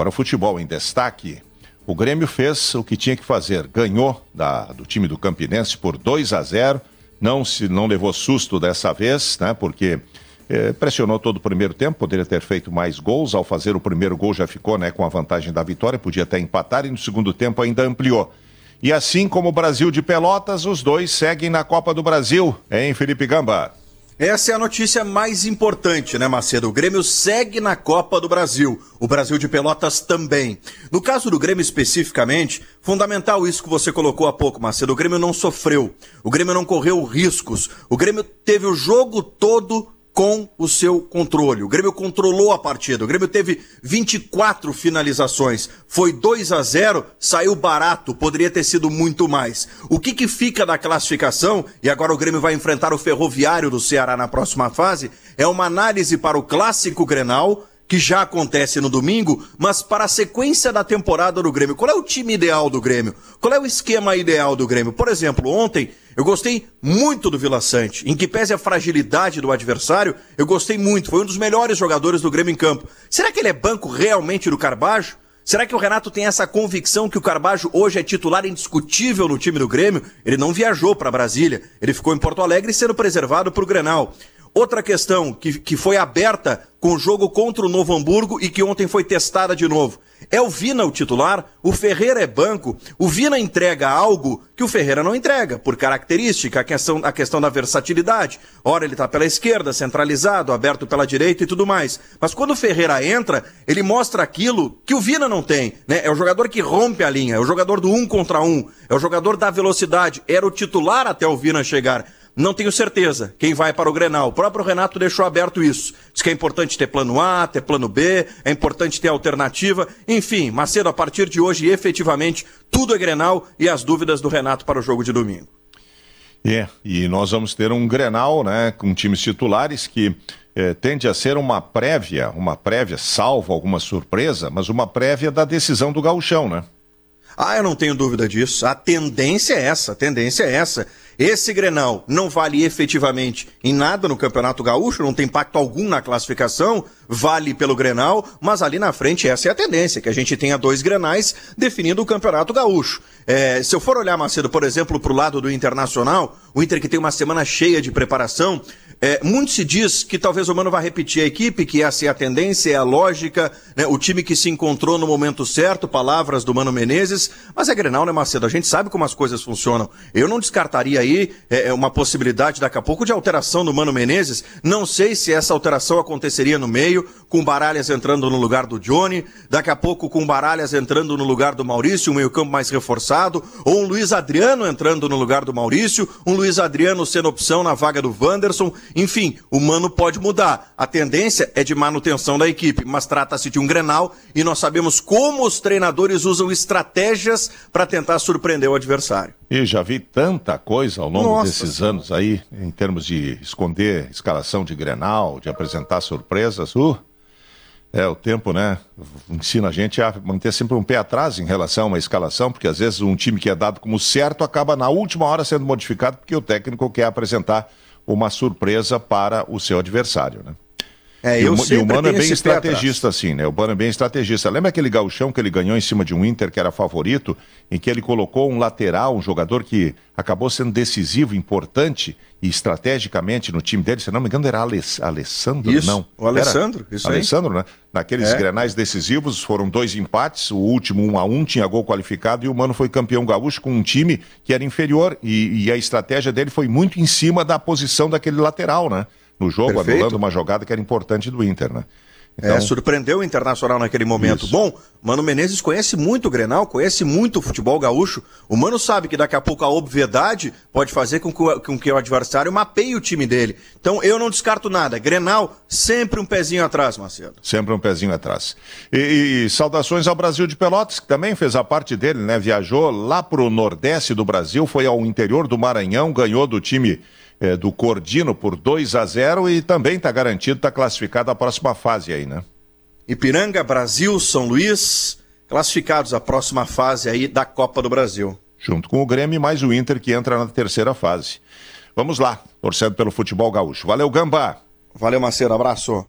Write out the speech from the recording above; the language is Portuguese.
Agora, o futebol em destaque. O Grêmio fez o que tinha que fazer. Ganhou da, do time do Campinense por 2 a 0 Não, se, não levou susto dessa vez, né? Porque eh, pressionou todo o primeiro tempo, poderia ter feito mais gols. Ao fazer o primeiro gol já ficou né, com a vantagem da vitória, podia até empatar e no segundo tempo ainda ampliou. E assim como o Brasil de Pelotas, os dois seguem na Copa do Brasil, hein, Felipe Gamba? Essa é a notícia mais importante, né, Macedo? O Grêmio segue na Copa do Brasil. O Brasil de Pelotas também. No caso do Grêmio especificamente, fundamental isso que você colocou há pouco, Macedo. O Grêmio não sofreu. O Grêmio não correu riscos. O Grêmio teve o jogo todo com o seu controle. O Grêmio controlou a partida. O Grêmio teve 24 finalizações. Foi 2 a 0, saiu barato, poderia ter sido muito mais. O que que fica da classificação? E agora o Grêmio vai enfrentar o Ferroviário do Ceará na próxima fase, é uma análise para o clássico Grenal que já acontece no domingo, mas para a sequência da temporada do Grêmio. Qual é o time ideal do Grêmio? Qual é o esquema ideal do Grêmio? Por exemplo, ontem eu gostei muito do Vila Sante. Em que pese a fragilidade do adversário, eu gostei muito. Foi um dos melhores jogadores do Grêmio em campo. Será que ele é banco realmente do Carbajo? Será que o Renato tem essa convicção que o Carbajo hoje é titular indiscutível no time do Grêmio? Ele não viajou para Brasília, ele ficou em Porto Alegre sendo preservado para o Grenal. Outra questão que, que foi aberta com o jogo contra o Novo Hamburgo e que ontem foi testada de novo. É o Vina o titular, o Ferreira é banco, o Vina entrega algo que o Ferreira não entrega, por característica, a questão, a questão da versatilidade. Ora, ele está pela esquerda, centralizado, aberto pela direita e tudo mais. Mas quando o Ferreira entra, ele mostra aquilo que o Vina não tem. Né? É o jogador que rompe a linha, é o jogador do um contra um, é o jogador da velocidade, era o titular até o Vina chegar. Não tenho certeza quem vai para o Grenal. O próprio Renato deixou aberto isso. Diz que é importante ter plano A, ter plano B, é importante ter alternativa. Enfim, Macedo, a partir de hoje, efetivamente, tudo é Grenal e as dúvidas do Renato para o jogo de domingo. É, e nós vamos ter um Grenal, né, com times titulares que eh, tende a ser uma prévia, uma prévia, salvo alguma surpresa, mas uma prévia da decisão do gauchão, né? Ah, eu não tenho dúvida disso. A tendência é essa, a tendência é essa. Esse Grenal não vale efetivamente em nada no Campeonato Gaúcho, não tem impacto algum na classificação, vale pelo Grenal, mas ali na frente essa é a tendência, que a gente tenha dois Grenais definindo o Campeonato Gaúcho. É, se eu for olhar, Macedo, por exemplo, para o lado do Internacional, o Inter que tem uma semana cheia de preparação, é, muito se diz que talvez o Mano vá repetir a equipe, que essa é a tendência, é a lógica, né? o time que se encontrou no momento certo, palavras do Mano Menezes, mas é Grenal, né, Macedo? A gente sabe como as coisas funcionam. Eu não descartaria aí é, é, uma possibilidade daqui a pouco de alteração do Mano Menezes. Não sei se essa alteração aconteceria no meio, com Baralhas entrando no lugar do Johnny, daqui a pouco com Baralhas entrando no lugar do Maurício, um meio-campo mais reforçado, ou um Luiz Adriano entrando no lugar do Maurício, um Luiz Adriano sendo opção na vaga do Wanderson. Enfim, o mano pode mudar. A tendência é de manutenção da equipe, mas trata-se de um Grenal e nós sabemos como os treinadores usam estratégias para tentar surpreender o adversário. E já vi tanta coisa ao longo Nossa desses anos aí, em termos de esconder escalação de Grenal, de apresentar surpresas. Uh, é, o tempo, né, ensina a gente a manter sempre um pé atrás em relação a uma escalação, porque às vezes um time que é dado como certo acaba na última hora sendo modificado porque o técnico quer apresentar uma surpresa para o seu adversário, né? É, e, o, e o Mano é bem estrategista, assim, né? O Mano é bem estrategista. Lembra aquele gauchão que ele ganhou em cima de um Inter que era favorito, em que ele colocou um lateral, um jogador que acabou sendo decisivo, importante e estrategicamente no time dele? Se não me engano, era Aless Alessandro, isso, não? O Alessandro, era? isso aí. Alessandro, né? Naqueles é. grenais decisivos, foram dois empates, o último um a um, tinha gol qualificado, e o Mano foi campeão gaúcho com um time que era inferior, e, e a estratégia dele foi muito em cima da posição daquele lateral, né? No jogo, Perfeito. anulando uma jogada que era importante do Inter, né? É, então... É, surpreendeu o Internacional naquele momento. Isso. Bom, Mano Menezes conhece muito o Grenal, conhece muito o futebol gaúcho. O Mano sabe que daqui a pouco a obviedade pode fazer com que, o, com que o adversário mapeie o time dele. Então eu não descarto nada. Grenal, sempre um pezinho atrás, Marcelo. Sempre um pezinho atrás. E, e saudações ao Brasil de Pelotas, que também fez a parte dele, né? Viajou lá pro Nordeste do Brasil, foi ao interior do Maranhão, ganhou do time é, do Cordino por 2 a 0 e também está garantido, está classificado a próxima fase aí, né? Ipiranga, Brasil, São Luís, classificados à próxima fase aí da Copa do Brasil. Junto com o Grêmio mais o Inter que entra na terceira fase. Vamos lá, torcendo pelo futebol gaúcho. Valeu, Gamba! Valeu, Maceiro, abraço.